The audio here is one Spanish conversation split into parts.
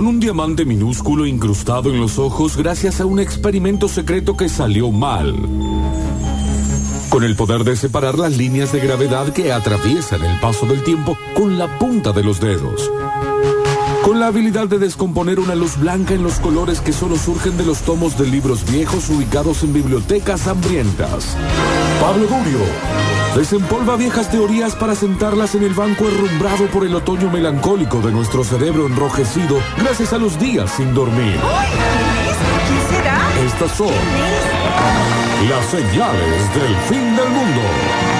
con un diamante minúsculo incrustado en los ojos gracias a un experimento secreto que salió mal. Con el poder de separar las líneas de gravedad que atraviesan el paso del tiempo con la punta de los dedos. Con la habilidad de descomponer una luz blanca en los colores que solo surgen de los tomos de libros viejos ubicados en bibliotecas hambrientas. Pablo Durio desempolva viejas teorías para sentarlas en el banco herrumbrado por el otoño melancólico de nuestro cerebro enrojecido gracias a los días sin dormir. ¿Quién será? Estas son las señales del fin del mundo.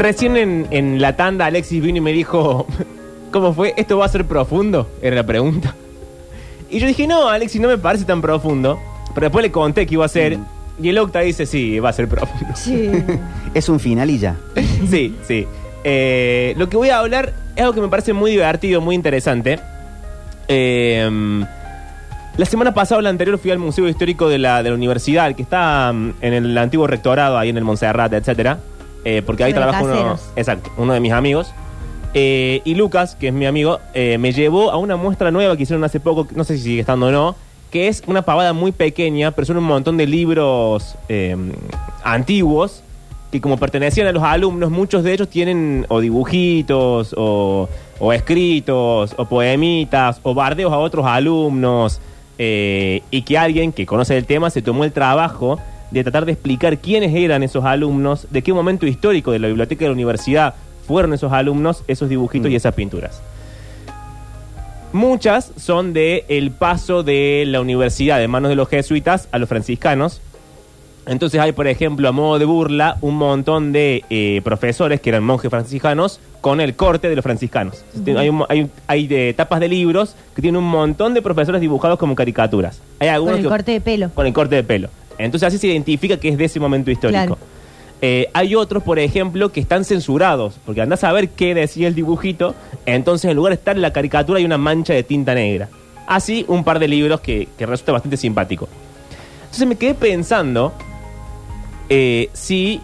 Recién en, en la tanda Alexis vino y me dijo, ¿cómo fue? ¿Esto va a ser profundo? Era la pregunta. Y yo dije, no, Alexis, no me parece tan profundo. Pero después le conté que iba a ser. Y el Octa dice, sí, va a ser profundo. Sí. Es un final y ya. Sí, sí. Eh, lo que voy a hablar es algo que me parece muy divertido, muy interesante. Eh, la semana pasada o la anterior fui al Museo Histórico de la, de la Universidad, que está mm, en el antiguo rectorado, ahí en el Montserrat, etcétera. Eh, porque ahí trabaja uno, exacto, uno de mis amigos. Eh, y Lucas, que es mi amigo, eh, me llevó a una muestra nueva que hicieron hace poco, no sé si sigue estando o no, que es una pavada muy pequeña, pero son un montón de libros eh, antiguos que como pertenecían a los alumnos, muchos de ellos tienen o dibujitos, o, o escritos, o poemitas, o bardeos a otros alumnos, y que alguien que conoce el tema se tomó el trabajo de tratar de explicar quiénes eran esos alumnos, de qué momento histórico de la biblioteca de la universidad fueron esos alumnos, esos dibujitos y esas pinturas. Muchas son de el paso de la universidad de manos de los jesuitas a los franciscanos. Entonces hay, por ejemplo, a modo de burla, un montón de eh, profesores que eran monjes franciscanos con el corte de los franciscanos. Hay, un hay, un- hay de tapas de libros que tienen un montón de profesores dibujados como caricaturas. Hay Con algunos el que- corte de pelo. con el corte de pelo. Entonces así se identifica que es de ese momento histórico. Claro. Eh, hay otros, por ejemplo, que están censurados, porque andás a ver qué decía el dibujito, entonces en lugar de estar en la caricatura hay una mancha de tinta negra. Así un par de libros que, que resulta bastante simpático. Entonces me quedé pensando eh, si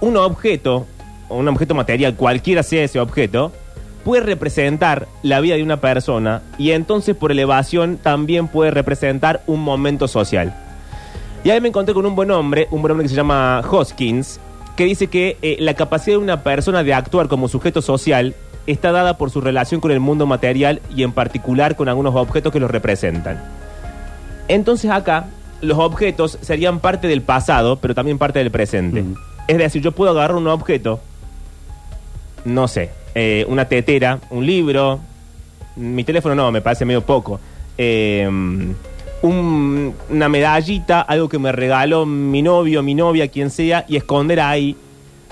un objeto, un objeto material, cualquiera sea ese objeto, puede representar la vida de una persona y entonces por elevación también puede representar un momento social. Y ahí me encontré con un buen hombre, un buen hombre que se llama Hoskins, que dice que eh, la capacidad de una persona de actuar como sujeto social está dada por su relación con el mundo material y en particular con algunos objetos que los representan. Entonces acá los objetos serían parte del pasado, pero también parte del presente. Es decir, yo puedo agarrar un objeto, no sé, eh, una tetera, un libro, mi teléfono no, me parece medio poco. Eh, un- una medallita, algo que me regaló mi novio, mi novia, quien sea, y esconder ahí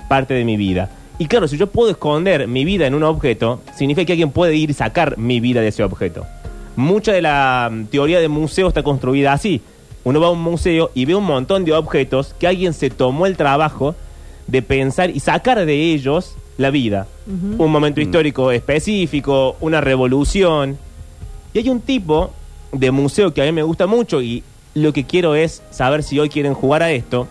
parte de mi vida. Y claro, si yo puedo esconder mi vida en un objeto, significa que alguien puede ir y sacar mi vida de ese objeto. Mucha de la mm, teoría de museo está construida así. Uno va a un museo y ve un montón de objetos que alguien se tomó el trabajo de pensar y sacar de ellos la vida. Un momento histórico específico, una revolución. Y hay un tipo de museo que a mí me gusta mucho y lo que quiero es saber si hoy quieren jugar a esto,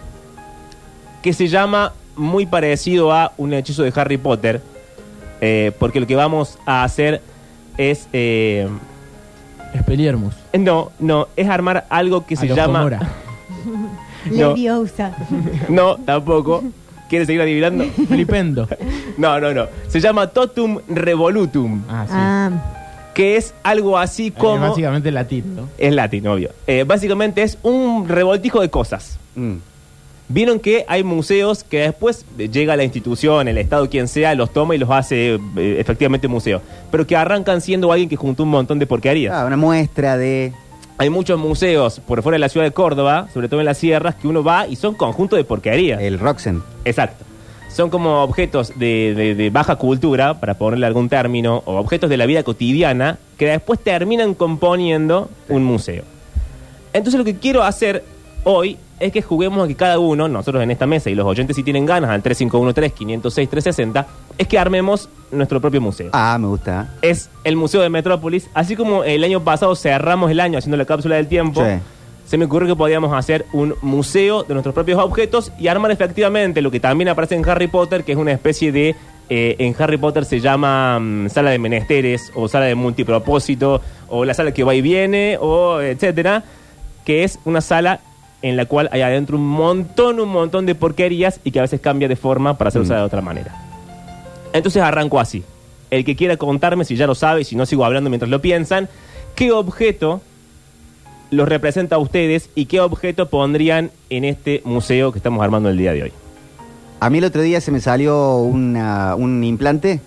que se llama muy parecido a un hechizo de Harry Potter, eh, porque lo que vamos a hacer es... eh, no, no, es armar algo que A se llama... No. Leviosa. No, tampoco. ¿Quieres seguir adivinando? Flipendo. No, no, no. Se llama Totum Revolutum, Ah, sí. Ah, que es algo así Eh, como... básicamente latín, ¿no? Es latín, obvio. Eh, básicamente es un revoltijo de cosas. Mm. Vieron que hay museos que después llega la institución, el Estado, quien sea, los toma y los hace eh, efectivamente museo. Pero que arrancan siendo alguien que juntó un montón de porquerías. Ah, una muestra de. Hay muchos museos por fuera de la ciudad de Córdoba, sobre todo en las sierras, que uno va y son conjuntos de porquerías. El Roxen. Exacto. Son como objetos de, de- de baja cultura, para ponerle algún término, o objetos de la vida cotidiana, que después terminan componiendo un museo. Entonces lo que quiero hacer hoy es que juguemos a que cada uno, nosotros en esta mesa y los oyentes si tienen ganas, al 3513-506-360, es que armemos nuestro propio museo. Ah, me gusta. Es el Museo de Metrópolis. Así como el año pasado cerramos el año haciendo la cápsula del tiempo, Sí. Se me ocurrió que podíamos hacer un museo de nuestros propios objetos y armar efectivamente lo que también aparece en Harry Potter, que es una especie de... eh, en Harry Potter se llama mm, sala de menesteres o sala de multipropósito o la sala que va y viene o etcétera, que es una sala en la cual hay adentro un montón, un montón de porquerías y que a veces cambia de forma para ser usada de otra manera. Entonces arranco así. El que quiera contarme, si ya lo sabe, si no sigo hablando mientras lo piensan, ¿qué objeto los representa a ustedes y qué objeto pondrían en este museo que estamos armando el día de hoy? A mí el otro día se me salió una- un implante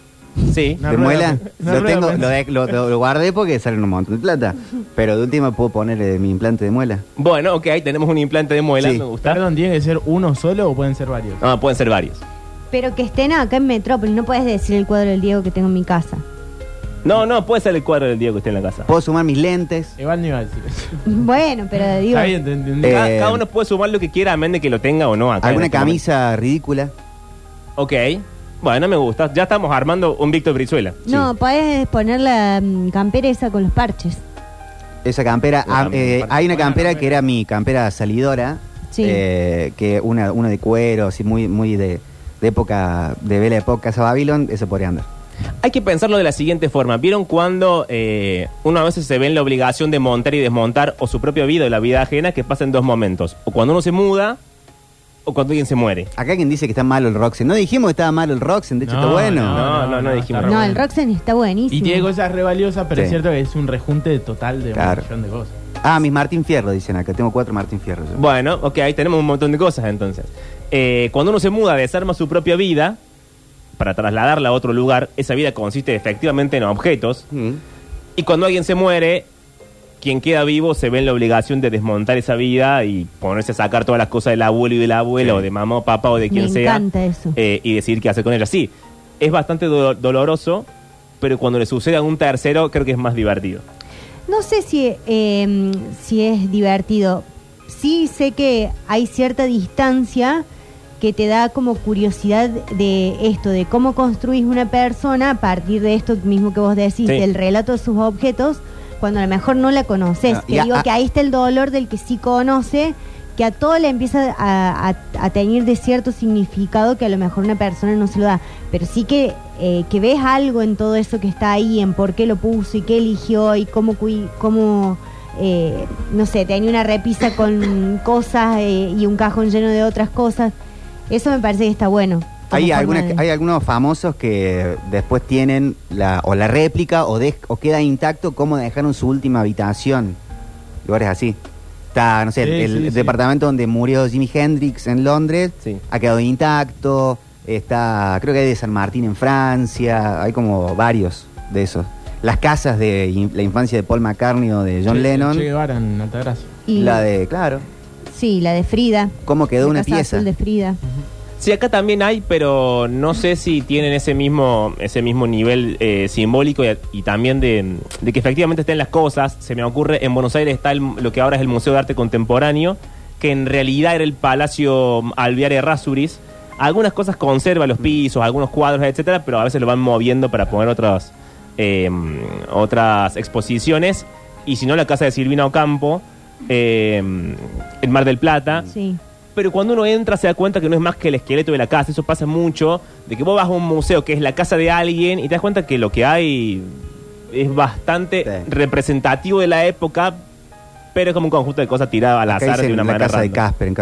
Sí. Una de rueda- muela. una Lo, rueda tengo, pensada. lo, de- lo- lo- lo guardé porque salen un montón de plata. Pero de última puedo ponerle mi implante de muela. Bueno, ok, tenemos un implante de muela, Sí. me gusta. Perdón, ¿tiene que ser uno solo o pueden ser varios? No, pueden ser varios. Pero que estén acá en Metrópolis, no puedes decir el cuadro del Diego que tengo en mi casa. No, no, puede ser el cuadro del Diego que esté en la casa. Puedo sumar mis lentes. Igual no iba a decir eso. Bueno, pero digo, Está bien, te entendí. Eh, Cada, cada uno puede sumar lo que quiera, a menos de que lo tenga o no acá. en Alguna este momento. camisa ridícula. Ok. Bueno, me gusta. Ya estamos armando un Víctor Brizuela. no, podés poner la mm, campera esa con los parches. Esa campera. La ah, eh, hay una campera que era mi campera salidora. Sí. eh, que una, una de cuero, así muy, muy de, de época, de vela época Casa Babylon, eso podría andar. Hay que pensarlo de la siguiente forma. ¿Vieron cuando eh, uno a veces se ve en la obligación de montar y desmontar o su propia vida o la vida ajena que pasa en dos momentos? O cuando uno se muda o cuando alguien se muere. Acá quien dice que está malo el Roxen. No dijimos que estaba malo el Roxen, de hecho No, está bueno. no, no, no dijimos. está re No, el Roxen está buenísimo. Y tiene cosas re valiosas, pero Sí. es cierto que es un rejunte total de Claro. un millón de cosas. Ah, mis Martín Fierro, dicen acá. Tengo cuatro Martín Fierro. yo. Bueno, ok, ahí tenemos un montón de cosas entonces. Eh, cuando uno se muda, desarma su propia vida para trasladarla a otro lugar, esa vida consiste efectivamente en objetos. Mm. Y cuando alguien se muere, quien queda vivo se ve en la obligación de desmontar esa vida y ponerse a sacar todas las cosas del abuelo y de la abuela, Sí. o de mamá o papá, o de Me quien sea. encanta eso. eh, y decidir qué hacer con ella. Sí, es bastante do- doloroso, pero cuando le sucede a un tercero, creo que es más divertido. No sé si, eh, si es divertido. Sí sé que hay cierta distancia que te da como curiosidad de esto, de cómo construís una persona a partir de esto mismo que vos decís, Sí. del relato de sus objetos, cuando a lo mejor no la conoces. No, que y a- digo a- que ahí está el dolor del que sí conoce, que a todo le empieza a, a- a tener de cierto significado que a lo mejor una persona no se lo da. Pero sí que, eh, que ves algo en todo eso que está ahí, en por qué lo puso y qué eligió y cómo, cómo eh, no sé, tenía una repisa con cosas eh, y un cajón lleno de otras cosas. Eso me parece que está bueno. Hay, algunas, de- hay algunos famosos que después tienen la, o la réplica o, de- o queda intacto cómo dejaron su última habitación. Lugares así. Está, no sé, Sí, el, sí, el sí. departamento donde murió Jimi Hendrix en Londres Sí. ha quedado intacto. Está, creo que hay de San Martín en Francia. Hay como varios de esos. Las casas de in- la infancia de Paul McCartney o de John Che- Lennon. Che Guevara en Altagracia. y- La de, claro, Sí, la de Frida. cómo quedó La una Casa pieza. Azul de Frida. Sí, acá también hay, pero no sé si tienen ese mismo, ese mismo nivel eh, simbólico y, y también de, de que efectivamente estén las cosas. Se me ocurre, en Buenos Aires está el- lo que ahora es el Museo de Arte Contemporáneo, que en realidad era el Palacio Alvear Errázuriz. Algunas cosas conserva los pisos, algunos cuadros, etcétera, pero a veces lo van moviendo para poner otras, eh, otras exposiciones. Y si no, la casa de Silvina Ocampo, eh, en Mar del Plata. Sí. Pero cuando uno entra se da cuenta que no es más que el esqueleto de la casa. Eso pasa mucho. De que vos vas a un museo que es la casa de alguien y te das cuenta que lo que hay es bastante Sí. representativo de la época, pero es como un conjunto de cosas tiradas al Acá azar de una la manera casa de. Casper, en.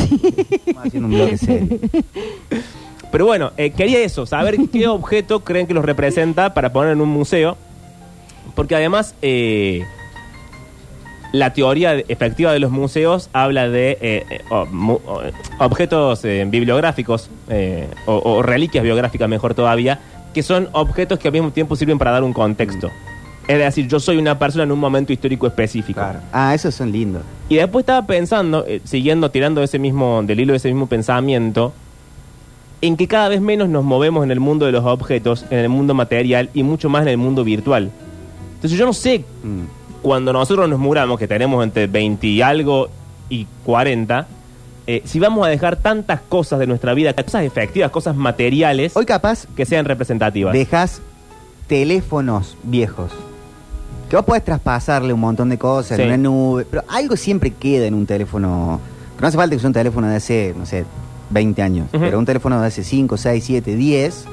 Estamos haciendo un bloque serio. Pero bueno, eh, quería eso, saber qué objeto creen que los representa para poner en un museo. Porque además, eh, la teoría efectiva de los museos habla de eh, eh, mu- objetos eh, bibliográficos eh, o, o reliquias biográficas, mejor todavía, que son objetos que al mismo tiempo sirven para dar un contexto. Es decir, yo soy una persona en un momento histórico específico. Claro. Ah, esos son lindos. Y después estaba pensando, siguiendo, tirando ese mismo, del hilo de ese mismo pensamiento, en que cada vez menos nos movemos en el mundo de los objetos, en el mundo material y mucho más en el mundo virtual. Entonces yo no sé Mm. Cuando nosotros nos muramos, que tenemos entre 20 y algo y 40, eh, si vamos a dejar tantas cosas de nuestra vida, cosas efectivas, cosas materiales, Hoy capaz que sean representativas. dejas teléfonos viejos. Que vos podés traspasarle un montón de cosas Sí. en una nube, pero algo siempre queda en un teléfono. que No hace falta que sea un teléfono de hace, no sé, 20 años, Ujú. pero un teléfono de hace 5, 6, 7, 10,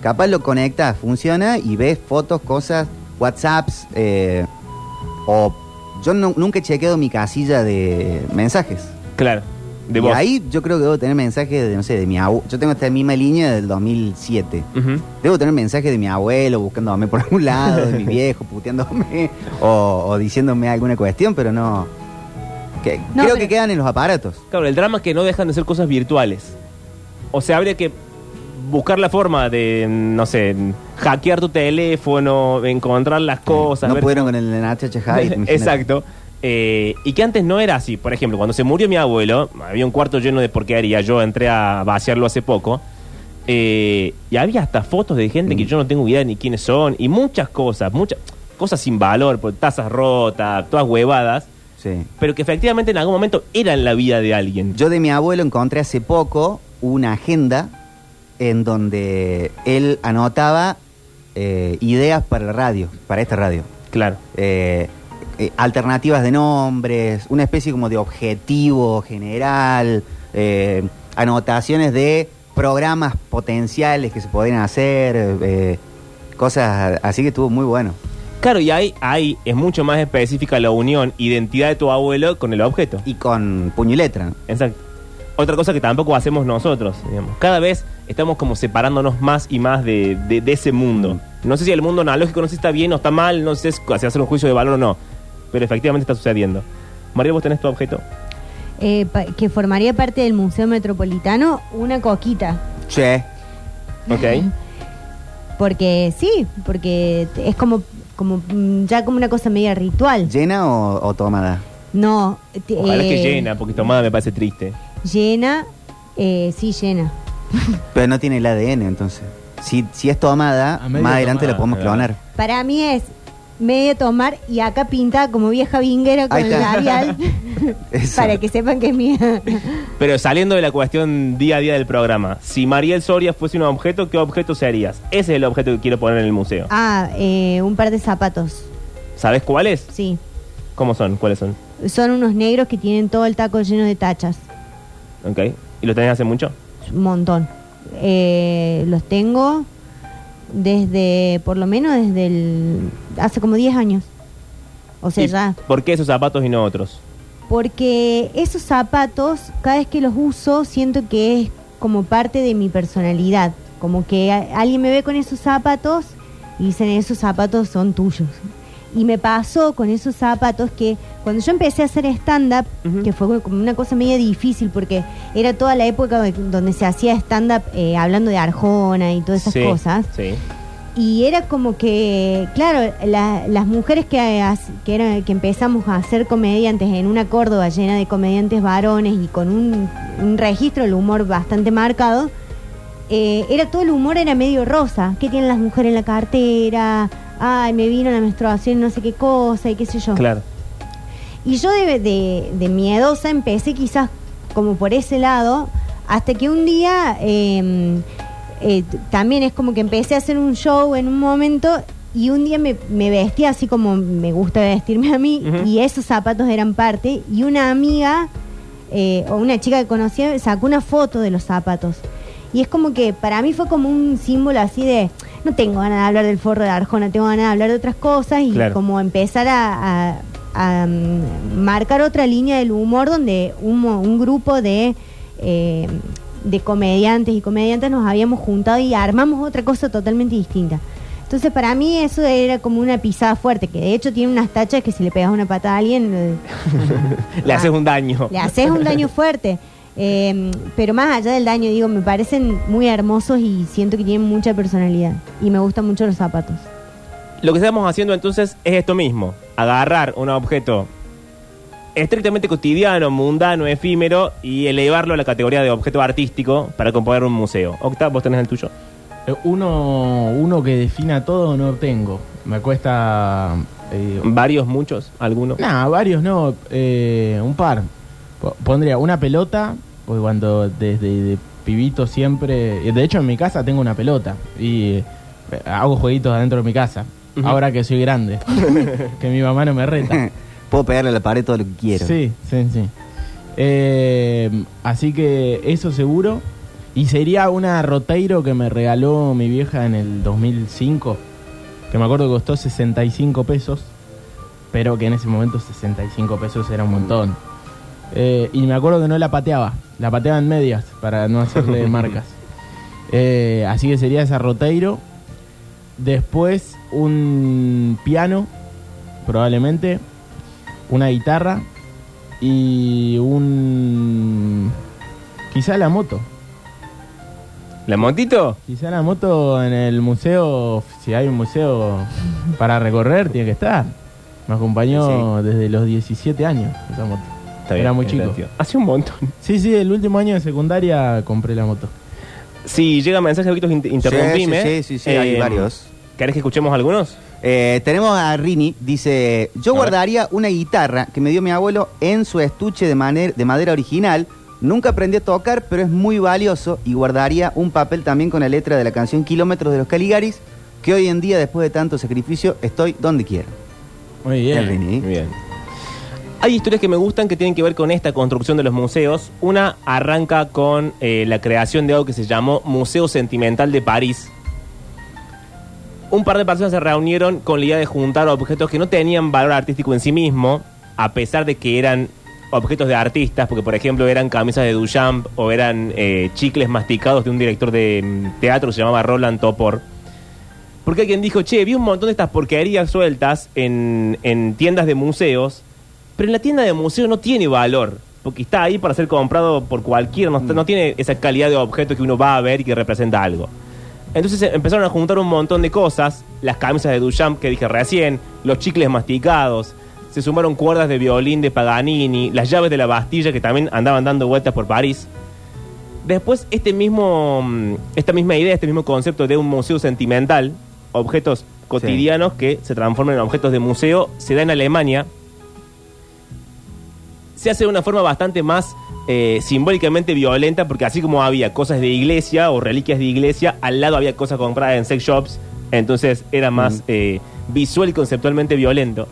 capaz lo conectas, funciona y ves fotos, cosas, WhatsApps, eh, o yo no- nunca he chequeado mi casilla de mensajes. Claro, de y vos. ahí yo creo que debo tener mensajes de, no sé, de mi abuelo. Yo tengo esta misma línea del 2007. Ujú. Debo tener mensajes de mi abuelo buscándome por algún lado, de mi viejo puteándome o, o diciéndome alguna cuestión, pero no. que- No, creo pero- que quedan en los aparatos. Claro, el drama es que no dejan de ser cosas virtuales. O sea, habría que buscar la forma de, no sé, hackear tu teléfono, encontrar las cosas. no ver- pudieron con el imagínate. Exacto. Eh, y que antes no era así. Por ejemplo, cuando se murió mi abuelo, había un cuarto lleno de porquería. Yo entré a vaciarlo hace poco. eh, y había hasta fotos de gente Mm. que yo no tengo idea ni quiénes son. Y muchas cosas, muchas cosas sin valor, por tazas rotas, todas huevadas. Sí. Pero que efectivamente en algún momento eran la vida de alguien. Yo de mi abuelo encontré hace poco una agenda en donde él anotaba eh, ideas para la radio, para esta radio. Claro. eh, eh, alternativas de nombres, una especie como de objetivo general, anotaciones de programas potenciales que se podrían hacer, cosas así que estuvo muy bueno. Claro, y ahí, ahí es mucho más específica la unión, identidad de tu abuelo con el objeto. Y con puño y letra. Exacto. Otra cosa que tampoco hacemos nosotros, digamos. Cada vez estamos como separándonos más y más de, de- de ese mundo. No sé si el mundo analógico no sé si está bien o está mal, no sé si hacer un juicio de valor o no. Pero efectivamente está sucediendo. María, vos tenés tu objeto. Eh, que formaría parte del Museo Metropolitano, una coquita. Che, ¿Ok? Porque sí, porque es como, como mm, ya como una cosa media ritual. ¿llena o, o tomada? No, te- Ojalá que eh, llena, porque tomada me parece triste. Llena, eh, sí, llena. Pero no tiene el ADN, entonces. Si, si es tomada, A medio más adelante tomada, la podemos claro. clonar. Para mí es media tomar y acá pintada como vieja vinguera con Ahí el está. labial Eso. para que sepan que es mía. Pero saliendo de la cuestión día a día del programa, si Mariel Soria fuese un objeto, ¿qué objeto serías? Ese es el objeto que quiero poner en el museo. Ah, eh, un par de zapatos, ¿Sabes cuáles? sí. ¿Cómo son? ¿Cuáles son? Son unos negros que tienen todo el taco lleno de tachas. ¿Ok? ¿Y los tenés hace mucho? Un montón. Eh, los tengo desde, por lo menos desde el... hace como 10 años. O sea, ¿Y ya. ¿Por qué esos zapatos y no otros? Porque esos zapatos, cada vez que los uso, siento que es como parte de mi personalidad. Como que a- alguien me ve con esos zapatos y dicen, esos zapatos son tuyos. Y me pasó con esos zapatos que cuando yo empecé a hacer stand-up, que fue como una cosa media difícil porque era toda la época de- donde se hacía stand-up eh, hablando de Arjona y todas esas Sí, cosas. Sí. Y era como que, claro, la- las mujeres que, que, era- que empezamos a ser comediantes en una Córdoba llena de comediantes varones y con un, un registro del humor bastante marcado, eh, era todo el humor era medio rosa. ¿Qué tienen las mujeres en la cartera? Ay, me vino la menstruación, no sé qué cosa y qué sé yo. Claro. Y yo de, de- de miedosa empecé quizás como por ese lado, hasta que un día eh, eh, también es como que empecé a hacer un show en un momento y un día me, me vestí así como me gusta vestirme a mí y esos zapatos eran parte y una amiga eh, o una chica que conocía sacó una foto de los zapatos. Y es como que para mí fue como un símbolo así de, no tengo ganas de hablar del forro de Arjona, tengo ganas de hablar de otras cosas y Claro. como empezar a, a- a, mm, marcar otra línea del humor donde un, un grupo de, eh, de comediantes y comediantes nos habíamos juntado y armamos otra cosa totalmente distinta. Entonces para mí eso era como una pisada fuerte, que de hecho tiene unas tachas que si le pegas una patada a alguien... eh, Le Ah. haces un daño. le haces un daño fuerte. Eh, pero más allá del daño, digo, me parecen muy hermosos y siento que tienen mucha personalidad. Y me gustan mucho los zapatos. Lo que estamos haciendo entonces es esto mismo. Agarrar un objeto estrictamente cotidiano, mundano, efímero y elevarlo a la categoría de objeto artístico para componer un museo. Octavio, vos tenés el tuyo. Eh, Uno, uno que defina todo no tengo. Me cuesta... Eh, Varios, muchos, algunos. Nah, varios no, eh, un par. Po- Pondría una pelota, porque cuando desde de pibito siempre. De hecho, en mi casa tengo una pelota y eh, hago jueguitos adentro de mi casa. Ahora que soy grande. que mi mamá no me reta. Puedo pegarle a la pared todo lo que quiero. Sí, sí, sí. Eh, así que eso seguro. Y sería una Roteiro que me regaló mi vieja en el 2005. Que me acuerdo que costó 65 pesos. Pero que en ese momento 65 pesos era un montón. Eh, y me acuerdo que no la pateaba. La pateaba en medias para no hacerle marcas. Eh, así que sería esa Roteiro. Después un piano, probablemente. Una guitarra. Y un... Quizá la moto. ¿La motito? Quizá la moto en el museo, si hay un museo para recorrer, tiene que estar. Me acompañó desde los 17 años esa moto. Está bien, Era muy chico. Hace un montón. Sí, sí, el último año de secundaria compré la moto. Si llega mensaje, Víctor, inter- interrumpime. Sí, sí, sí, sí, hay Eh, varios. ¿Querés que escuchemos algunos? Eh, tenemos a Rini, dice, yo A ver. guardaría una guitarra que me dio mi abuelo en su estuche de, maner- de madera original. Nunca aprendí a tocar, pero es muy valioso y guardaría un papel también con la letra de la canción Kilómetros de los Caligaris, que hoy en día, después de tanto sacrificio, estoy donde quiero. Muy El bien. Rini. Bien. Hay historias que me gustan que tienen que ver con esta construcción de los museos. Una arranca con eh, la creación de algo que se llamó Museo Sentimental de París. Un par de personas se reunieron con la idea de juntar objetos que no tenían valor artístico en sí mismo, a pesar de que eran objetos de artistas, porque por ejemplo eran camisas de Duchamp o eran eh, chicles masticados de un director de mm, teatro que se llamaba Roland Topor. Porque alguien dijo, che, vi un montón de estas porquerías sueltas en, en tiendas de museos, pero en la tienda de museo no tiene valor, porque está ahí para ser comprado por cualquiera, no, no tiene esa calidad de objeto que uno va a ver y que representa algo. Entonces eh, empezaron a juntar un montón de cosas, las camisas de Duchamp que dije recién, los chicles masticados, se sumaron cuerdas de violín de Paganini, las llaves de la Bastilla que también andaban dando vueltas por París. Después, este mismo, mm, esta misma idea, este mismo concepto de un museo sentimental, objetos cotidianos que se transforman en objetos de museo, se da en Alemania. Se hace de una forma bastante más eh, simbólicamente violenta, porque así como había cosas de iglesia o reliquias de iglesia, al lado había cosas compradas en sex shops, entonces era más eh, visual y conceptualmente violento.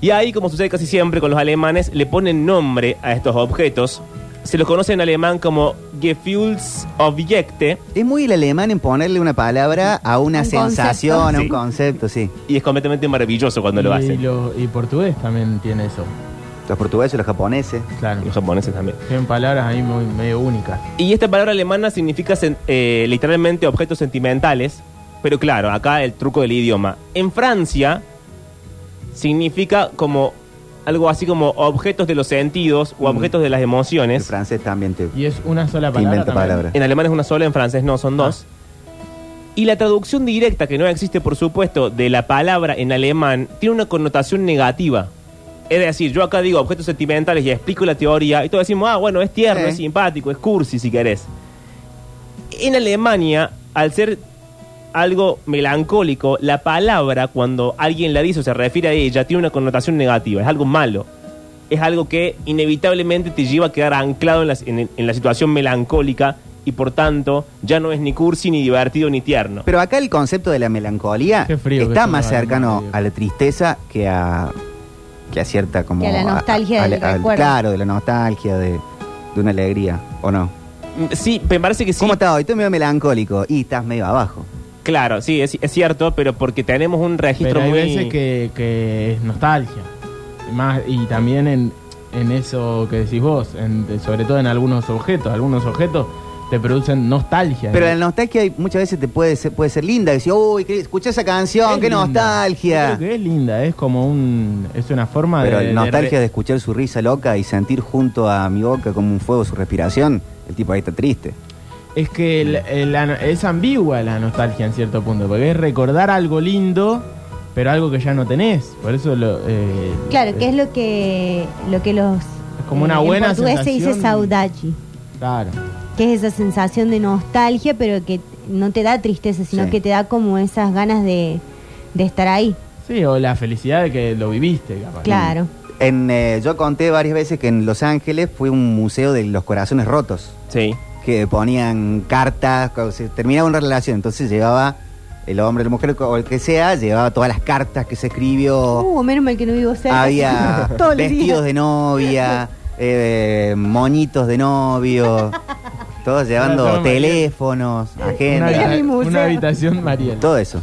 Y ahí, como sucede casi siempre con los alemanes, le ponen nombre a estos objetos. Se los conoce en alemán como Gefühlsobjekte Es muy el alemán en ponerle una palabra a una Un sensación, a un Sí. concepto, sí. y es completamente maravilloso cuando lo y, hacen. lo- y portugués también tiene eso. Los portugueses, los japoneses. Claro. Los japoneses también. Tienen palabras ahí muy medio únicas. Y esta palabra alemana significa sen- eh, literalmente objetos sentimentales, pero claro, acá el truco del idioma. En Francia significa como algo así como objetos de los sentidos o Mm. objetos de las El emociones. francés también te, Y es una sola te palabra. inventa también. palabras. En alemán es una sola, en francés no, son dos. Y la traducción directa, que no existe por supuesto, de la palabra en alemán, tiene una connotación negativa. Es decir, yo acá digo objetos sentimentales y explico la teoría y todos decimos, ah, bueno, es tierno, Sí. es simpático, es cursi si querés. En Alemania, al ser algo melancólico, la palabra, cuando alguien la dice o se refiere a ella, tiene una connotación negativa, es algo malo. Es algo que inevitablemente te lleva a quedar anclado en la, en- en la situación melancólica y por tanto ya no es ni cursi, ni divertido, ni tierno. Pero acá el concepto de la melancolía Qué frío que está son más los cercano a la tristeza que a, que a cierta como... Que a la nostalgia del a- recuerdo. Claro, de la nostalgia, de, de una alegría, ¿o no? Mm, Sí, me parece que sí. ¿Cómo estás hoy? Estoy medio melancólico y estás medio abajo. Claro, sí, es, es cierto, pero porque tenemos un registro Pero hay muy... veces que, que es nostalgia. Y Más, y también en, en eso que decís vos, en- sobre todo en algunos objetos. Algunos objetos te producen nostalgia. Pero la nostalgia muchas veces te puede ser, puede ser linda. Decir, uy, escuché esa canción, Es qué linda. Yo nostalgia. creo que es linda, es como un. Es una forma Pero de. la de nostalgia re- de escuchar su risa loca y sentir junto a mi boca como un fuego su respiración, el tipo ahí está triste. Es que el- el- la- es ambigua la nostalgia en cierto punto, porque es recordar algo lindo, pero algo que ya no tenés. Por eso lo. eh, Claro, que es lo que, lo que los... Es como una en buena portugués se dice saudade, Claro. Que es esa sensación de nostalgia, pero que no te da tristeza, sino Sí. que te da como esas ganas de, de estar ahí. Sí, o la felicidad de que lo viviste, capaz. Claro. En, eh, yo conté varias veces que en Los Ángeles fue un museo de los corazones rotos. Sí. que ponían cartas, se terminaba una relación, entonces llevaba el hombre, la mujer o el que sea, llevaba todas las cartas que se escribió, Uh, menos mal que no vivo cerca. había vestidos de novia, eh, moñitos de novio, todos llevando teléfonos, Una, habita- museo. una habitación Mariel. todo eso.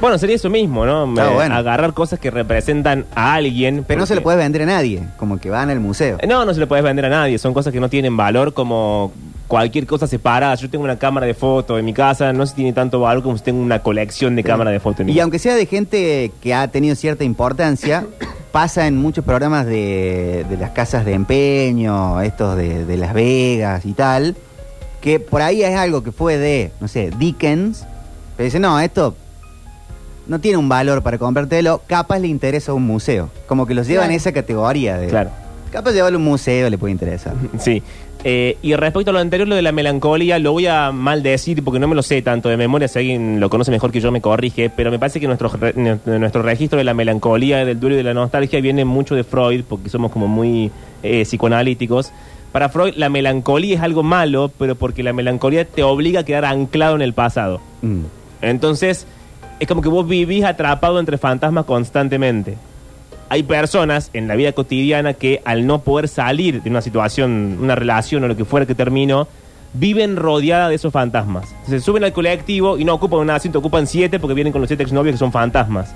Bueno, sería eso mismo, ¿no? Ah, Eh, bueno. Agarrar cosas que representan a alguien. Pero no se porque- le puede vender a nadie, como que van al museo. Eh, No, no se le puedes vender a nadie. Son cosas que no tienen valor como cualquier cosa separada. Yo tengo una cámara de fotos en mi casa, no se tiene tanto valor como si tengo una colección de cámaras de fotos en mi Y casa. aunque sea de gente que ha tenido cierta importancia, pasa en muchos programas de, de las casas de empeño, estos de, de Las Vegas y tal, que por ahí es algo que fue de, no sé, Dickens, pero dice, no, esto no tiene un valor para comprártelo, capaz le interesa a un museo. Como que los llevan en Claro. esa categoría de... Claro. Capaz llevarlo a un museo le puede interesar. Sí. Eh, y respecto a lo anterior, lo de la melancolía, lo voy a maldecir porque no me lo sé tanto de memoria. Si alguien lo conoce mejor que yo, me corrige. Pero me parece que nuestro, re- nuestro registro de la melancolía, del duelo y de la nostalgia viene mucho de Freud, porque somos como muy eh, psicoanalíticos. Para Freud, la melancolía es algo malo, pero porque la melancolía te obliga a quedar anclado en el pasado. Mm. Entonces, es como que vos vivís atrapado entre fantasmas constantemente. Hay personas en la vida cotidiana que al no poder salir de una situación, una relación o lo que fuera que terminó, viven rodeadas de esos fantasmas. Se suben al colectivo y no ocupan un asiento, ocupan siete porque vienen con los siete exnovios que son fantasmas.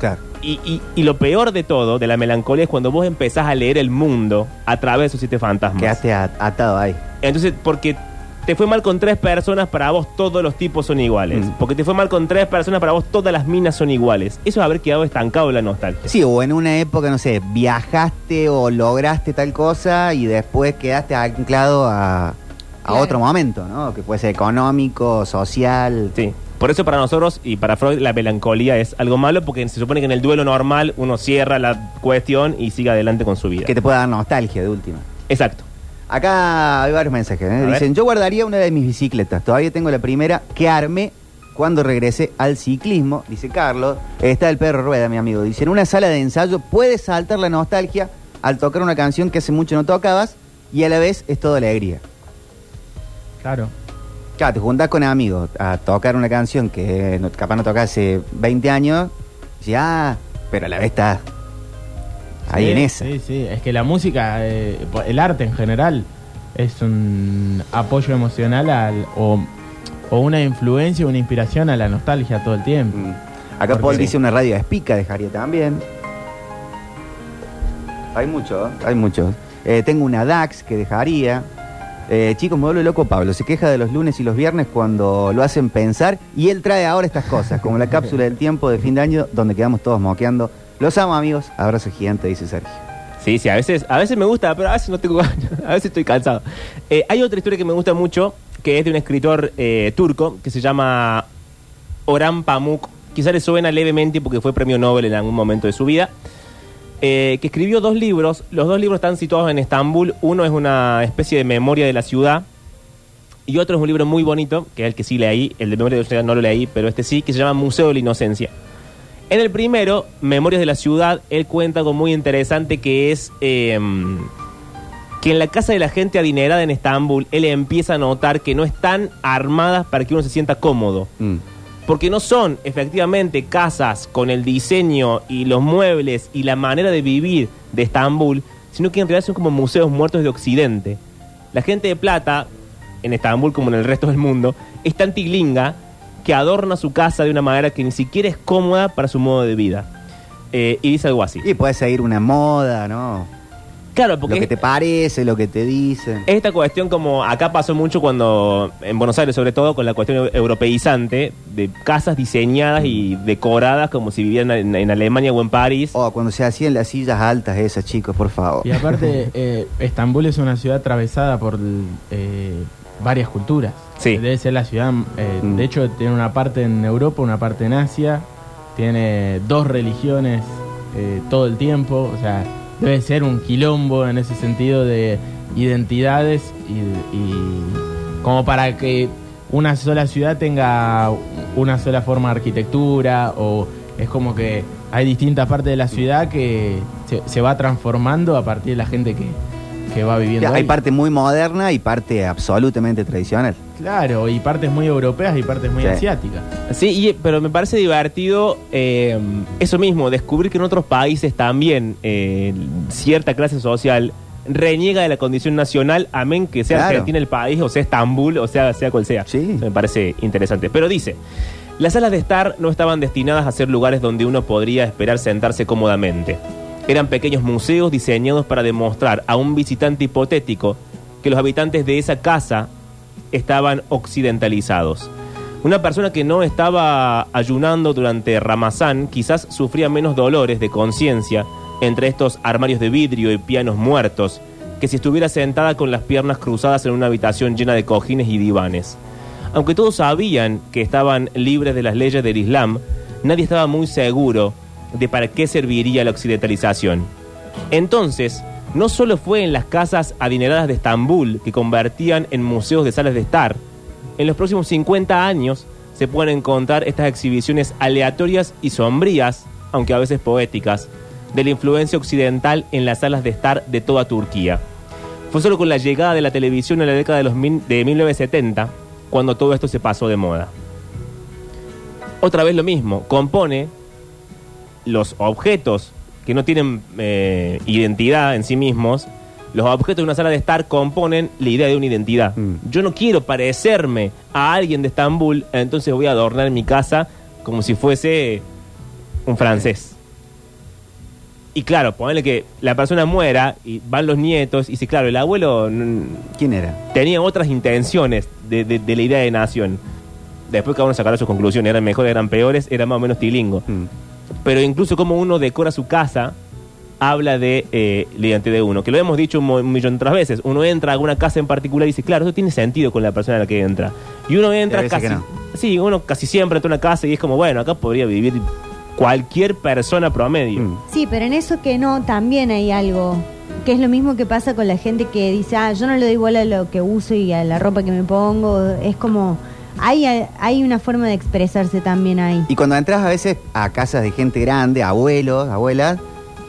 Claro. Y, y- y lo peor de todo, de la melancolía, es cuando vos empezás a leer el mundo a través de esos siete fantasmas. Quedaste atado ahí. Entonces, porque te fue mal con tres personas, para vos todos los tipos son iguales. Mm. Porque te fue mal con tres personas, para vos todas las minas son iguales. Eso es haber quedado estancado en la nostalgia. Sí, o en una época, no sé, viajaste o lograste tal cosa y después quedaste anclado a, a Claro. otro momento, ¿no? Que puede ser económico, social. Sí. Por eso para nosotros y para Freud la melancolía es algo malo porque se supone que en el duelo normal uno cierra la cuestión y sigue adelante con su vida. Que te pueda dar nostalgia de última. Exacto. Acá hay varios mensajes. ¿eh? Ver. Dicen, yo guardaría una de mis bicicletas. Todavía tengo la primera que armé cuando regresé al ciclismo. Dice Carlos. Está el perro rueda, mi amigo. Dice, en una sala de ensayo puedes saltar la nostalgia al tocar una canción que hace mucho no tocabas y a la vez es toda alegría. Claro. Claro, te juntás con amigos a tocar una canción que no- capaz no tocás hace 20 años. Y dices, ah, pero a la vez estás ahí en esa. Sí, sí. Es que la música, eh, el arte en general, es un apoyo emocional al, o, o una influencia, una inspiración a la nostalgia todo el tiempo. Mm. Acá Paul dice una radio espica, dejaría también. Hay muchos, hay muchos. Eh, tengo una DAX que dejaría. Eh, chicos, me vuelve loco Pablo. Se queja de los lunes y los viernes cuando lo hacen pensar. Y él trae ahora estas cosas, como la cápsula del tiempo de fin de año, donde quedamos todos moqueando. Los amo, amigos. Abrazo gigante, dice Sergio. Sí, sí, a veces, a veces me gusta, pero a veces no tengo ganas, a veces estoy cansado. Eh, hay otra historia que me gusta mucho, que es de un escritor eh, turco, que se llama Orhan Pamuk. Quizá le suena levemente porque fue premio Nobel en algún momento de su vida. eh, que escribió dos libros. Los dos libros están situados en Estambul. Uno es una especie de memoria de la ciudad. Y otro es un libro muy bonito, que es el que sí leí. El de memoria de la ciudad no lo leí, pero este sí, que se llama Museo de la Inocencia. En el primero, Memorias de la Ciudad, él cuenta algo muy interesante que es eh, que en la casa de la gente adinerada en Estambul, él empieza a notar que no están armadas para que uno se sienta cómodo. Mm. Porque no son efectivamente casas con el diseño y los muebles y la manera de vivir de Estambul, sino que en realidad son como museos muertos de Occidente. La gente de plata, en Estambul como en el resto del mundo, es tan tilinga que adorna su casa de una manera que ni siquiera es cómoda para su modo de vida. Eh, y dice algo así. Y puedes seguir una moda, ¿no? Claro, Lo porque que te parece, lo que te dicen. esta cuestión como acá pasó mucho cuando, en Buenos Aires sobre todo, con la cuestión europeizante, de casas diseñadas y decoradas como si vivieran en, en Alemania o en París. Oh, cuando se hacían las sillas altas esas, chicos, por favor. Y aparte, eh, Estambul es una ciudad atravesada por eh, varias culturas. Sí. Debe ser la ciudad, eh, Mm. de hecho, tiene una parte en Europa, una parte en Asia. Tiene dos religiones eh, todo el tiempo. O sea, debe ser un quilombo en ese sentido de identidades y, y como para que una sola ciudad tenga una sola forma de arquitectura o es como que hay distintas partes de la ciudad que se, se va transformando a partir de la gente que, que va viviendo Hay ahí. parte muy moderna y parte absolutamente tradicional. Claro, y partes muy europeas y partes muy Sí. asiáticas. Sí, y- pero me parece divertido eh, eso mismo, descubrir que en otros países también eh, cierta clase social reniega de la condición nacional, amén que sea Claro. Argentina el país, o sea Estambul, o sea, sea cual sea. Sí. Me parece interesante. Pero dice, las salas de estar no estaban destinadas a ser lugares donde uno podría esperar sentarse cómodamente. Eran pequeños museos diseñados para demostrar a un visitante hipotético que los habitantes de esa casa estaban occidentalizados. Una persona que no estaba ayunando durante Ramazán quizás sufría menos dolores de conciencia entre estos armarios de vidrio y pianos muertos que si estuviera sentada con las piernas cruzadas en una habitación llena de cojines y divanes. Aunque todos sabían que estaban libres de las leyes del Islam, nadie estaba muy seguro de para qué serviría la occidentalización. Entonces, no solo fue en las casas adineradas de Estambul que convertían en museos de salas de estar, en los próximos 50 años se pueden encontrar estas exhibiciones aleatorias y sombrías, aunque a veces poéticas, de la influencia occidental en las salas de estar de toda Turquía. Fue solo con la llegada de la televisión en la década de, de 1970 cuando todo esto se pasó de moda. Otra vez lo mismo, compone los objetos que no tienen eh, identidad en sí mismos, los objetos de una sala de estar componen la idea de una identidad. Mm. Yo no quiero parecerme a alguien de Estambul, entonces voy a adornar mi casa como si fuese un francés. Y claro, ponele que la persona muera y van los nietos, y si claro, el abuelo ¿Quién era? tenía otras intenciones de, de- de la idea de nación. Después cada uno sacará sus conclusiones, eran mejores, eran peores, era más o menos tilingo. Mm. Pero incluso como uno decora su casa, habla de eh, la identidad de uno. Que lo hemos dicho un, millón de otras veces. Uno entra a alguna casa en particular y dice, claro, eso tiene sentido con la persona a la que entra. Y uno entra casi... no. Sí, uno casi siempre entra a una casa y es como, bueno, acá podría vivir cualquier persona promedio. Mm. Sí, pero en eso que no, también hay algo. Que es lo mismo que pasa con la gente que dice, ah, yo no le doy bola a lo que uso y a la ropa que me pongo. Es como, hay, hay una forma de expresarse también ahí. Y cuando entras a veces a casas de gente grande, abuelos, abuelas,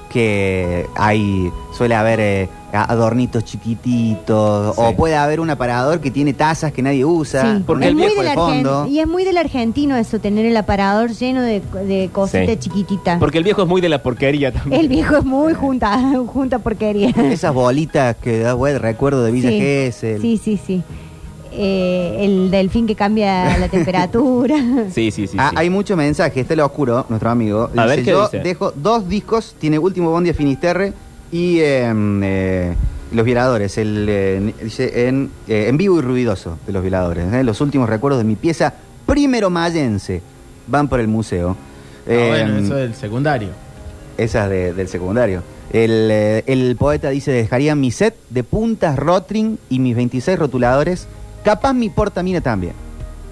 que hay, suele haber eh, adornitos chiquititos, Sí. o puede haber un aparador que tiene tazas que nadie usa, Sí, porque el muy viejo del fondo. Y es muy del argentino eso, tener el aparador lleno de, de cositas Sí. chiquititas. Porque el viejo es muy de la porquería también. El viejo es muy junta, junta porquería. Esas bolitas que da buen recuerdo de Villa sí. Gesell. Sí, sí, sí. Eh, el delfín que cambia la temperatura. Sí, sí, sí. Ah, sí. Hay mucho mensaje, este lo oscuro, nuestro amigo. A ver, ¿qué yo dice? dejo dos discos, tiene Último Bondi a Finisterre y eh, eh, Los Violadores, el, eh, dice en, eh, en vivo y ruidoso de Los Violadores. eh, Los últimos recuerdos de mi pieza primero mayense van por el museo. Ah, Eh, bueno, eso del secundario. Esas de- del secundario. El, el poeta dice, dejaría mi set de puntas Rotring y mis 26 rotuladores, capaz mi portamina también.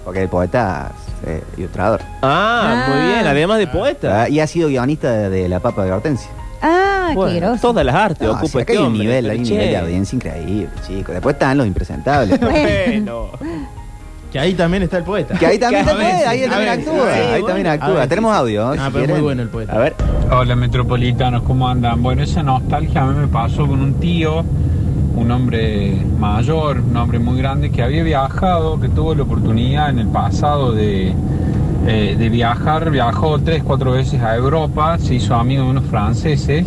Porque el poeta es eh, ilustrador. Ah, Ah. muy bien, además de poeta. Ah, y ha sido guionista de, de La Papa de Hortensia. Ah, qué Bueno, groso. todas las artes No, ocupa acá este hay un hombre, nivel, hay un che. nivel de audiencia increíble, chicos. Después están los impresentables. Bueno. Que ahí también está el poeta. que ahí también, a está, veces, ahí a también veces, actúa, ahí bueno, también a actúa. veces. Tenemos audio, Ah, si pero muy bueno el poeta. A ver. Hola metropolitanos, ¿cómo andan? Bueno, esa nostalgia a mí me pasó con un tío, un hombre mayor, un hombre muy grande que había viajado, que tuvo la oportunidad en el pasado de, eh, de viajar, viajó tres, cuatro veces a Europa, se hizo amigo de unos franceses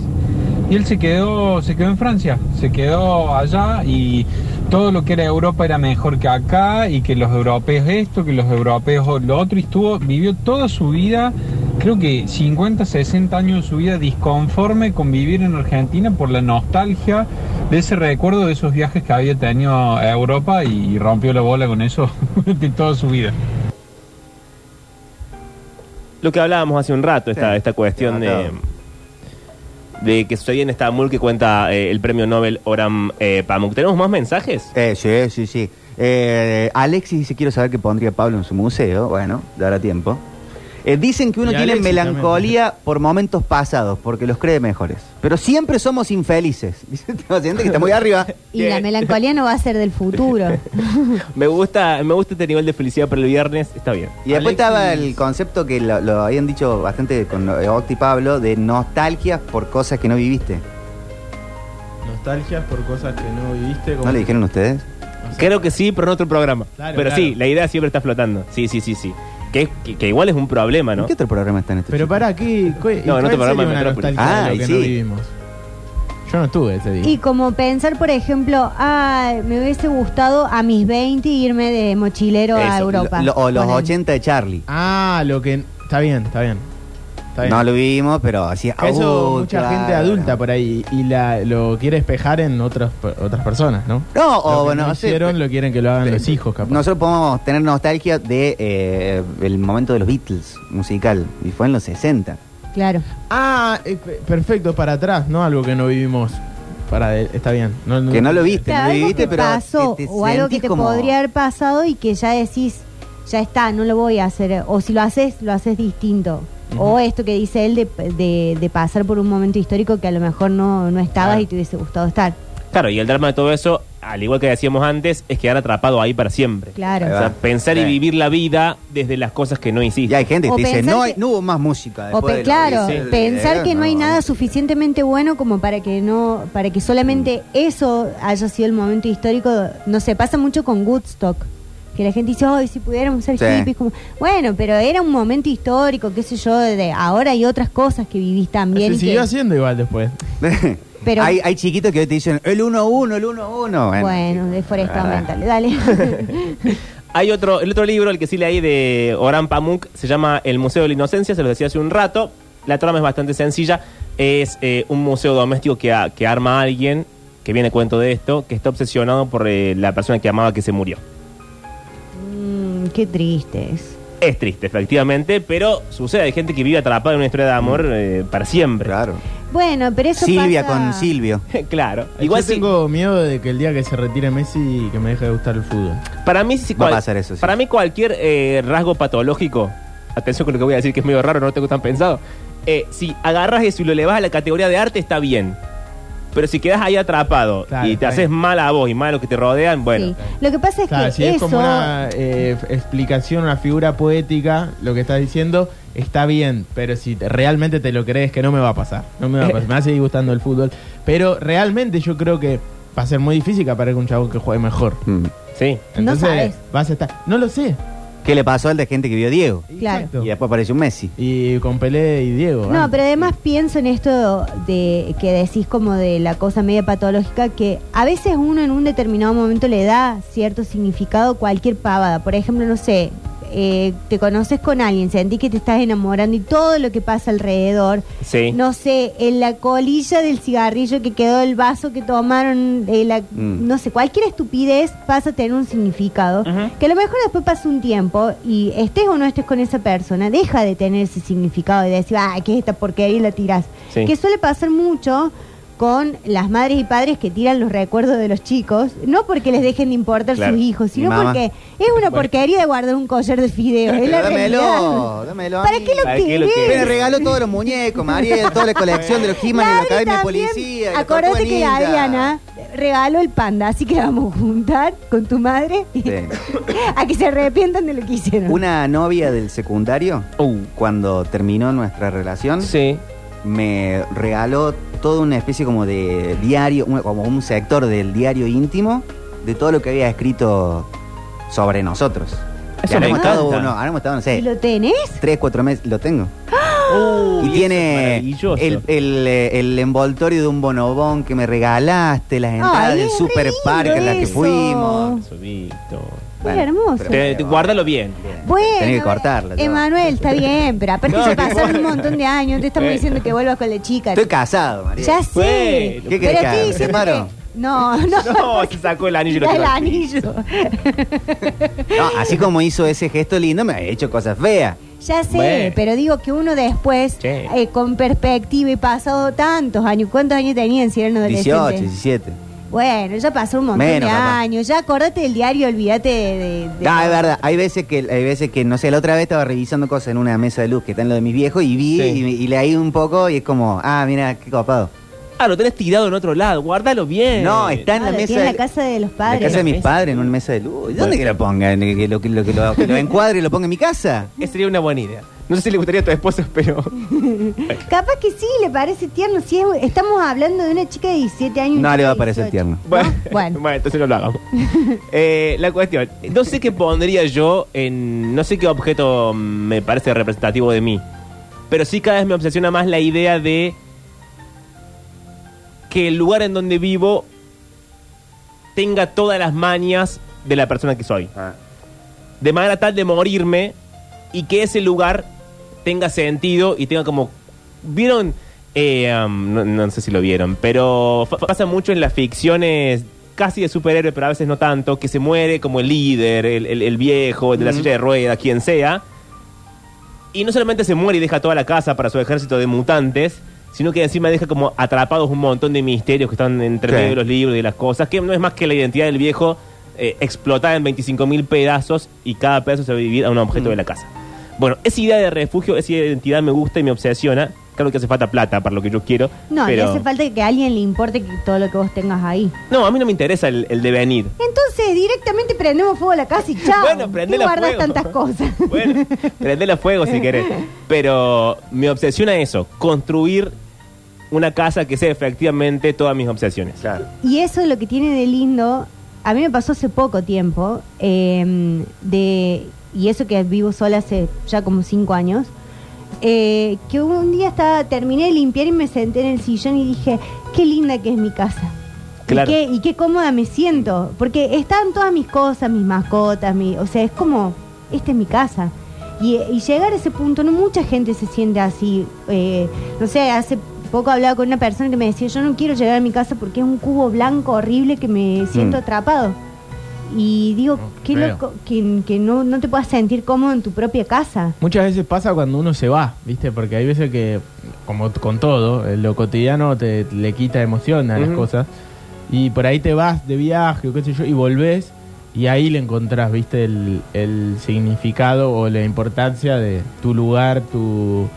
y él se quedó, se quedó en Francia, se quedó allá y todo lo que era Europa era mejor que acá y que los europeos esto, que los europeos lo otro y estuvo, vivió toda su vida, creo que 50, 60 años de su vida disconforme con vivir en Argentina por la nostalgia de ese recuerdo de esos viajes que había tenido a Europa y rompió la bola con eso de toda su vida. Lo que hablábamos hace un rato, esta, Sí. esta cuestión de, de que sucedió en Estambul que cuenta eh, el premio Nobel Oram eh, Pamuk. ¿Tenemos más mensajes? Eh, sí, sí, sí. Eh, Alexis dice, quiero saber qué pondría Pablo en su museo. Bueno, dará tiempo. Eh, dicen que uno Y tiene Alexis melancolía por momentos pasados, porque los cree mejores. Pero siempre somos infelices. Dice paciente que está muy arriba. Y la melancolía no va a ser del futuro. Me gusta, me gusta este nivel de felicidad para el viernes. Está bien. Y después Alexis- estaba el concepto que lo, lo habían dicho bastante con eh, Octi y Pablo, de nostalgia por cosas que no viviste. Nostalgias por cosas que no viviste. como- ¿No le dijeron ustedes? Creo que sí, pero en otro programa. Claro, pero claro. sí, la idea siempre está flotando. Sí, sí, sí, sí. Que, que, que igual es un problema, ¿no? ¿En qué otro programa está en este Pero chico? para ¿qué? cu- y No, en otro programa de una Metrópolis. de Ah, lo que no vivimos? Yo no estuve ese día. Y como pensar, por ejemplo, ah, me hubiese gustado a mis 20 irme de mochilero a Eso, Europa. Lo- o los Ponele. 80 de Charlie. Ah, lo que... Está bien, está bien. No lo vimos, pero así. Que Eso mucha claro. gente adulta por ahí y la, lo quiere espejar en otras otras personas, ¿no? No, Lo o que bueno, no no sé, hicieron lo quieren que lo hagan los hijos, capaz. Nosotros podemos tener nostalgia de eh, el momento de los Beatles musical. Y fue en los 60. Claro. Ah, eh, pe- perfecto, para atrás, no algo que no vivimos. Para de- está bien. Que no lo viste, no lo viviste, que pero. pasó que te o algo que te como- podría haber pasado y que ya decís, ya está, no lo voy a hacer. O si lo haces, lo haces distinto. O esto que dice él de, de- de pasar por un momento histórico que a lo mejor no, no estabas Claro. y te hubiese gustado estar. Claro, y el drama de todo eso, al igual que decíamos antes, es quedar atrapado ahí para siempre. Claro. O sea, pensar y vivir la vida desde las cosas que no hiciste. Y hay gente que O te dice, pensar no, hay- no hubo más música. O después pe- de los claro, Beatles". pensar que no hay nada suficientemente bueno como para que no, para que solamente eso haya sido el momento histórico. No sé, pasa mucho con Woodstock. Que la gente dice, ay, si pudiéramos ser Sí. hippies, como, bueno, pero era un momento histórico, qué sé yo, de ahora hay otras cosas que vivís también. Se y siguió que- haciendo igual después. Pero- hay, hay chiquitos que hoy te dicen el 1-1, el 1-1. Bueno, bueno, deforestado Ah. mental, dale. Hay otro, el otro libro, el que sí leí de Orhan Pamuk, se llama El Museo de la Inocencia, se lo decía hace un rato. La trama es bastante sencilla. Es eh, un museo doméstico que, a- que arma a alguien, que viene cuento de esto, que está obsesionado por eh, la persona que amaba que se murió. Mm, qué triste es. Es triste, efectivamente, pero sucede. Hay gente que vive atrapada en una historia de amor eh, para siempre. claro. Bueno, pero eso Silvia pasa- con Silvio. claro. Igual Yo tengo miedo de que el día que se retire Messi que me deje de gustar el fútbol. Para mí, sí, Va a pasar eso, sí. Para mí, cualquier eh, rasgo patológico, atención con lo que voy a decir, que es medio raro, no lo tengo tan pensado. eh, si agarras eso y lo elevas a la categoría de arte, está bien. Pero si quedas ahí atrapado Claro, y te está haces bien. mal a vos y mal a los que te rodean, bueno. Sí. Lo que pasa es Claro, que si eso... es como una eh, explicación, una figura poética, lo que estás diciendo está bien, pero si te- realmente te lo crees que no me va a pasar, no me va a pasar, me va a seguir gustando el fútbol, pero realmente yo creo que va a ser muy difícil que aparezca un chavo que juegue mejor. Mm. Sí. No Entonces sabes. vas a estar, no lo sé. ¿Qué le pasó al de gente que vio Diego? Claro. Y después apareció un Messi. Y con Pelé y Diego. No, ah. pero además pienso en esto de que decís como de la cosa media patológica, que a veces uno en un determinado momento le da cierto significado a cualquier pavada. Por ejemplo, no sé, eh, te conoces con alguien, sentís que te estás enamorando y todo lo que pasa alrededor. Sí. No sé, en la colilla del cigarrillo que quedó el vaso que tomaron, eh, la- Mm. no sé, cualquier estupidez pasa a tener un significado. Que a lo mejor después pasa un tiempo y estés o no estés con esa persona, deja de tener ese significado de decir, ah, ¿qué es esta porquería? Y la tirás. Sí. Que suele pasar mucho con las madres y padres que tiran los recuerdos de los chicos, no porque les dejen de importar Claro. sus hijos, sino mamá. porque es una porquería de guardar un collar de fideos. Es la realidad. dámelo, dámelo. ¿Para qué lo ¿Para qué lo querés? querés? Me regaló todos los muñecos, Mariel, toda la colección de los He-Man y la Academia de Policía. Acordate que la. Adriana regaló el panda, así que vamos a juntar con tu madre Sí. a que se arrepientan de lo que hicieron. Una novia del secundario, Uh, cuando terminó nuestra relación, sí. Me regaló toda una especie como de diario, un- como un sector del diario íntimo de todo lo que había escrito sobre nosotros. Eso me estado, uno, ahora hemos estado, no sé, ¿Y lo tenés? tres, cuatro meses, lo tengo. Uh, y tiene maravilloso. el, el, eh, el envoltorio de un bonobón que me regalaste, las entradas Ay, del Super Park en la que fuimos. Es hermoso. Te- te- guárdalo bien. Bueno, Tenés que cortarlo. Emanuel, está bien, pero aparte No, ya no pasaron un montón de años, te estamos diciendo que vuelvas con la chica. Estoy casado, María. Ya sé. Bueno, ¿Qué querés pero estoy No, no. No, se sacó el anillo el anillo. No, así como hizo ese gesto lindo, me ha hecho cosas feas. Ya sé, Bueno. pero digo que uno después, Sí. eh, con perspectiva y pasado tantos años, ¿cuántos años tenían si eran adolescentes? 18, 17. Bueno, ya pasó un montón Menos, de capaz. años. Ya acordate del diario, olvídate de. de- de- Ah, es verdad. Hay veces que, hay veces que, no sé, la otra vez estaba revisando cosas en una mesa de luz que está en lo de mis viejos y vi Sí. y, y leí un poco y es como, ah, mira, qué copado. Ah, lo tenés tirado en otro lado, guárdalo bien. No, está en Ah, la lo mesa tiene en la casa de los la padres. casa de mis padres en una mesa de luz. ¿Y ¿Dónde Bueno. que lo pongan? Que lo, que lo, que lo- que lo encuadre y lo ponga en mi casa. Esa sería una buena idea. No sé si le gustaría a tu esposa, pero. Capaz que sí, le parece tierno. Si es- estamos hablando de una chica de 17 años. y No le va a de parecer 18. tierno. Bueno, Bueno. bueno, entonces no lo hagamos. Eh, la cuestión, no sé qué pondría yo en. No sé qué objeto me parece representativo de mí. Pero sí cada vez me obsesiona más la idea de que el lugar en donde vivo tenga todas las mañas de la persona que soy. De manera tal de morirme y que ese lugar tenga sentido y tenga como... ¿Vieron? Eh, um, no, no sé si lo vieron, pero pasa mucho en las ficciones casi de superhéroe, pero a veces no tanto, que se muere como el líder, el, el- el viejo, el de la silla de ruedas, quien sea. Y no solamente se muere y deja toda la casa para su ejército de mutantes, sino que encima deja como atrapados un montón de misterios que están entre Sí. medio de los libros y de las cosas, que no es más que la identidad del viejo eh, explotada en 25 mil pedazos y cada pedazo se va a dividir a un objeto de la casa. Bueno, esa idea de refugio, esa identidad me gusta y me obsesiona. Claro que hace falta plata para lo que yo quiero. No, pero... le hace falta que a alguien le importe que todo lo que vos tengas ahí. No, a mí no me interesa el, el devenir. Entonces, directamente prendemos fuego a la casa y chao. Bueno, ¿Qué prendela guardás fuego. tantas cosas? Bueno, prendela a fuego si querés. Pero me obsesiona eso, construir una casa que sea efectivamente todas mis obsesiones. Claro. Y eso es lo que tiene de lindo. A mí me pasó hace poco tiempo, eh, de, y eso que vivo sola hace ya como cinco años, eh, que un día estaba, terminé de limpiar y me senté en el sillón y dije, qué linda que es mi casa. Claro. Y, qué, y qué cómoda me siento, porque están todas mis cosas, mis mascotas, mi, o sea, es como, esta es mi casa. Y, y llegar a ese punto, no mucha gente se siente así. eh, no sé, hace poco hablaba con una persona que me decía, yo no quiero llegar a mi casa porque es un cubo blanco horrible que me siento Mm. atrapado. Y digo, qué feo. loco, que, que no, no te puedas sentir cómodo en tu propia casa. Muchas veces pasa cuando uno se va, ¿viste? Porque hay veces que, como con todo, lo cotidiano te le quita emoción a las cosas. Y por ahí te vas de viaje o qué sé yo, y volvés, y ahí le encontrás, ¿viste? El, el significado o la importancia de tu lugar, tu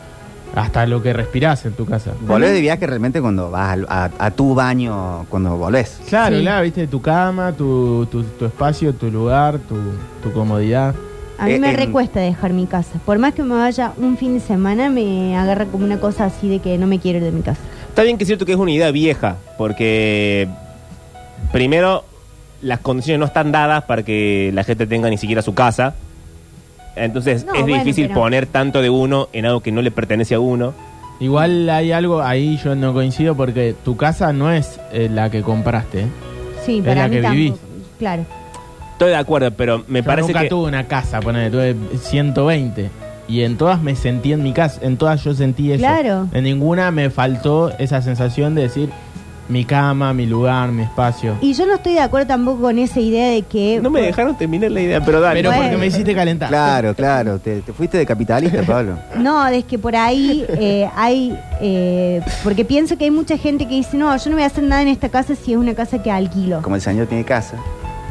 hasta lo que respirás en tu casa. Volvés de viaje realmente cuando vas a, a tu baño, cuando volvés. Claro, Sí. claro, ¿viste? Tu cama, tu, tu, tu espacio, tu lugar, tu, tu comodidad. A mí Eh, me en- recuesta dejar mi casa. Por más que me vaya un fin de semana, me agarra como una cosa así de que no me quiero ir de mi casa. Está bien que es cierto que es una idea vieja, porque primero las condiciones no están dadas para que la gente tenga ni siquiera su casa. Entonces No, es bueno, difícil pero- poner tanto de uno en algo que no le pertenece a uno. Igual hay algo, ahí yo no coincido porque tu casa no es eh, la que compraste. Sí, Es para la mí que tampoco. vivís. Claro. Estoy de acuerdo, pero me Yo parece nunca que... tuve una casa, ponele, tuve 120. Y en todas me sentí en mi casa, en todas yo sentí eso. Claro. En ninguna me faltó esa sensación de decir mi cama, mi lugar, mi espacio. Y yo no estoy de acuerdo tampoco con esa idea de que... No me dejaron terminar la idea, pero dale. Pero Bueno. porque me hiciste calentar. Claro, claro. Te, te fuiste de capitalista, Pablo. No, es que por ahí eh, hay... eh, porque pienso que hay mucha gente que dice, no, yo no voy a hacer nada en esta casa si es una casa que alquilo. Como el señor tiene casa.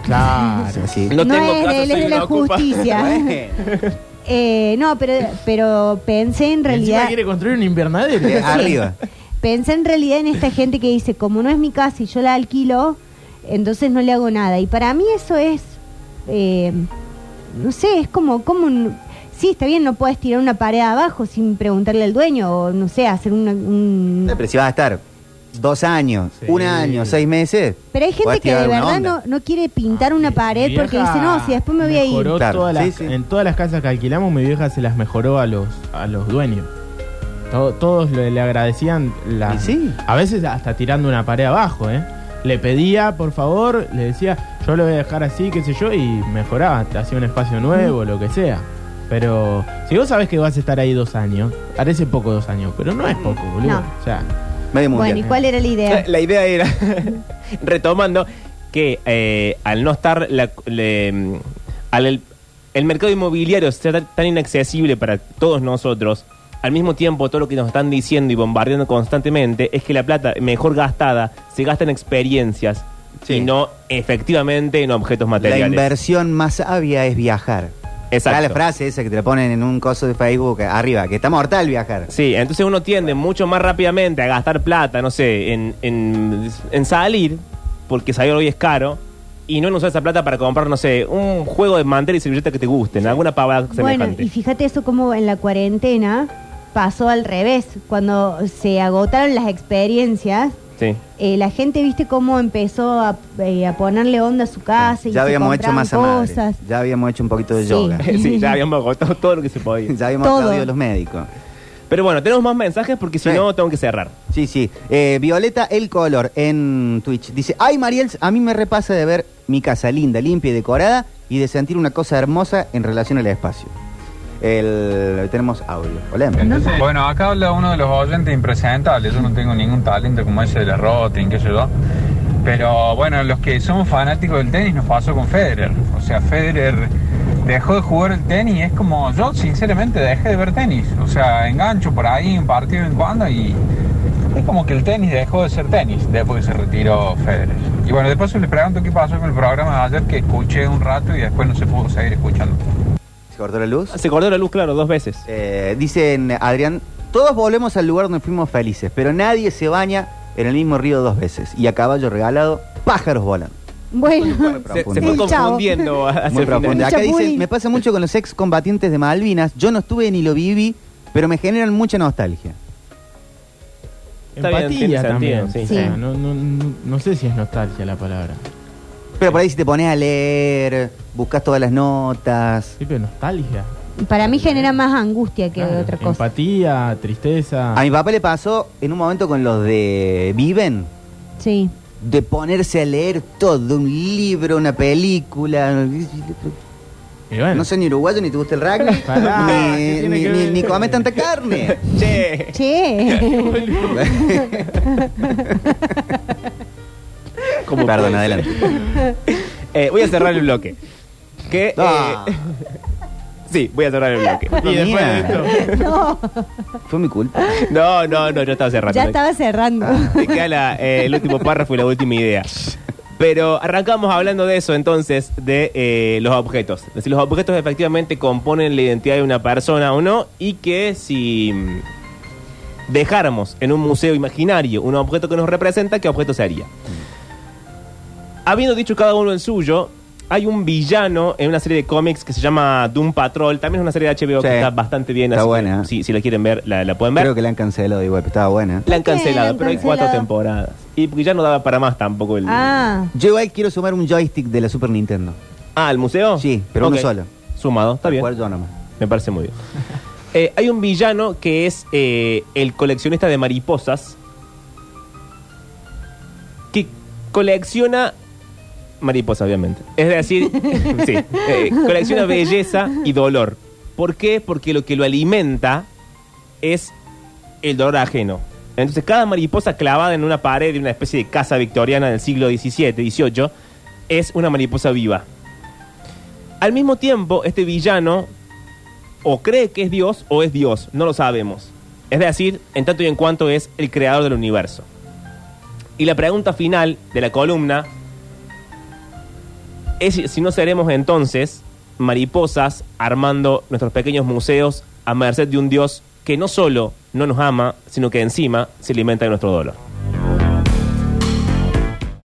Claro. Así. No tengo es, casa, de- él es de la ocupa. justicia. Eh, no, pero, pero pensé en Y encima realidad... quiere construir un invernadero. eh, arriba. Pensé en realidad en esta gente que dice, como no es mi casa y yo la alquilo, entonces no le hago nada. Y para mí eso es, eh, no sé, es como, como un- sí, está bien, no puedes tirar una pared abajo sin preguntarle al dueño o no sé, hacer una- un... Pero si vas a estar dos años, Sí. un año, seis meses. Pero hay gente que de verdad no, no quiere pintar una pared porque dice, no, si después me voy a ir. mejoró Claro, todas las- sí, sí. En todas las casas que alquilamos, mi vieja se las mejoró a los, a los dueños. To- todos le, le agradecían la, Y sí. a veces hasta tirando una pared abajo, ¿eh? Le pedía, por favor, le decía, yo lo voy a dejar así, qué sé yo, y mejoraba, te hacía un espacio nuevo, lo que sea. Pero si vos sabés que vas a estar ahí dos años, parece poco dos años, pero no es poco, boludo. No. O sea, Medio mundial. Bueno, ¿y cuál era la idea? La idea era, retomando, que eh, al no estar la- le- al el, el mercado inmobiliario ser tan inaccesible para todos nosotros, al mismo tiempo todo lo que nos están diciendo y bombardeando constantemente es que la plata mejor gastada se gasta en experiencias Sí. y no efectivamente en objetos La materiales. inversión más sabia es viajar. Exacto. La frase esa que te la ponen en un coso de Facebook arriba, que está mortal viajar. Sí, entonces uno tiende mucho más rápidamente a gastar plata, no sé, en, en, en salir, porque salir hoy es caro, y no en usar esa plata para comprar, no sé, un juego de mantel y servilleta que te gusten, alguna pavada Bueno, semejante. y fíjate eso como en la cuarentena pasó al revés. Cuando se agotaron las experiencias, Sí. eh, la gente, viste cómo empezó a, eh, a ponerle onda a su casa y ya se habíamos hecho madre. cosas. Ya habíamos hecho un poquito de Sí. yoga. sí, ya habíamos agotado todo lo que se podía. ya habíamos Todo. aplaudido a los médicos. Pero bueno, tenemos más mensajes porque si Sí. no, tengo que cerrar. Sí, sí. Eh, Violeta El Color en Twitch. Dice, ay Mariel, a mí me repasa de ver mi casa linda, limpia y decorada y de sentir una cosa hermosa en relación al espacio. El, tenemos audio. Hola. Bueno, acá habla uno de los oyentes impresentables. Yo no tengo ningún talento como ese de la Rotring, qué sé yo. Pero bueno, los que somos fanáticos del tenis nos pasó con Federer. O sea, Federer dejó de jugar el tenis. Es como yo, sinceramente, dejé de ver tenis. O sea, engancho por ahí un partido en cuando y es como que el tenis dejó de ser tenis después que se retiró Federer. Y bueno, después les pregunto qué pasó con el programa de ayer que escuché un rato y después no se pudo seguir escuchando. ¿Se cortó la luz? Se cortó la luz, claro, dos veces. Eh, dicen, Adrián, todos volvemos al lugar donde fuimos felices, pero nadie se baña en el mismo río dos veces. Y a caballo regalado, pájaros volan. Bueno, Se, se fue Sí, confundiendo Muy profundo. Acá dicen, me pasa mucho con los ex combatientes de Malvinas. Yo no estuve ni lo viví, pero me generan mucha nostalgia. Está bien, Empatía sentido, también. sí. O sea, no, no, no, no sé si es nostalgia la palabra. Pero por ahí si te pones a leer, buscas todas las notas. Sí, pero nostalgia. para mí genera más angustia que Claro, otra cosa. Empatía, tristeza. A mi papá le pasó en un momento con los de Viven, Sí. de ponerse a leer todo, un libro, una película. Y bueno, No soy ni uruguayo ni te gusta el rugby, Pará, ¿qué ni, tiene ni, que ni- ver? ni comes tanta carne. Che. Che. Perdón, puede ser. adelante. Eh, voy a cerrar el bloque. Que, Ah. eh, sí, voy a cerrar el bloque. y después de esto. no, Fue mi culpa. No, no, no, yo estaba cerrando. ya estaba cerrando. Me queda la- eh, el último párrafo y la última idea. Pero arrancamos hablando de eso entonces, de eh, los objetos. Es decir, los objetos efectivamente componen la identidad de una persona o no, y que si mm, dejáramos en un museo imaginario un objeto que nos representa, ¿qué objeto sería? Habiendo dicho cada uno el suyo, hay un villano en una serie de cómics que se llama Doom Patrol. También es una serie de HBO Sí. que está bastante bien. Está así que buena. Si, si la quieren ver, la, la pueden ver. Creo que la han cancelado igual, pero estaba buena. La han ¿Por qué cancelado, pero hay cuatro cancelado? temporadas. Y porque ya no daba para más tampoco el. Ah, Yo igual quiero sumar un joystick de la Super Nintendo. Ah, ¿el museo? Sí, pero uno Ok. solo. Sumado, está bien. Cual yo nomás. Me parece muy bien. Eh, hay un villano que es eh, el coleccionista de mariposas que colecciona mariposas, obviamente. Es decir, sí, eh, colecciona belleza y dolor. ¿Por qué? Porque lo que lo alimenta es el dolor ajeno. Entonces, cada mariposa clavada en una pared de una especie de casa victoriana del siglo XVII, XVIII, es una mariposa viva. Al mismo tiempo, este villano o cree que es Dios o es Dios, no lo sabemos. Es decir, en tanto y en cuanto es el creador del universo. Y la pregunta final de la columna es si- no seremos entonces mariposas armando nuestros pequeños museos a merced de un Dios que no solo no nos ama, sino que encima se alimenta de nuestro dolor.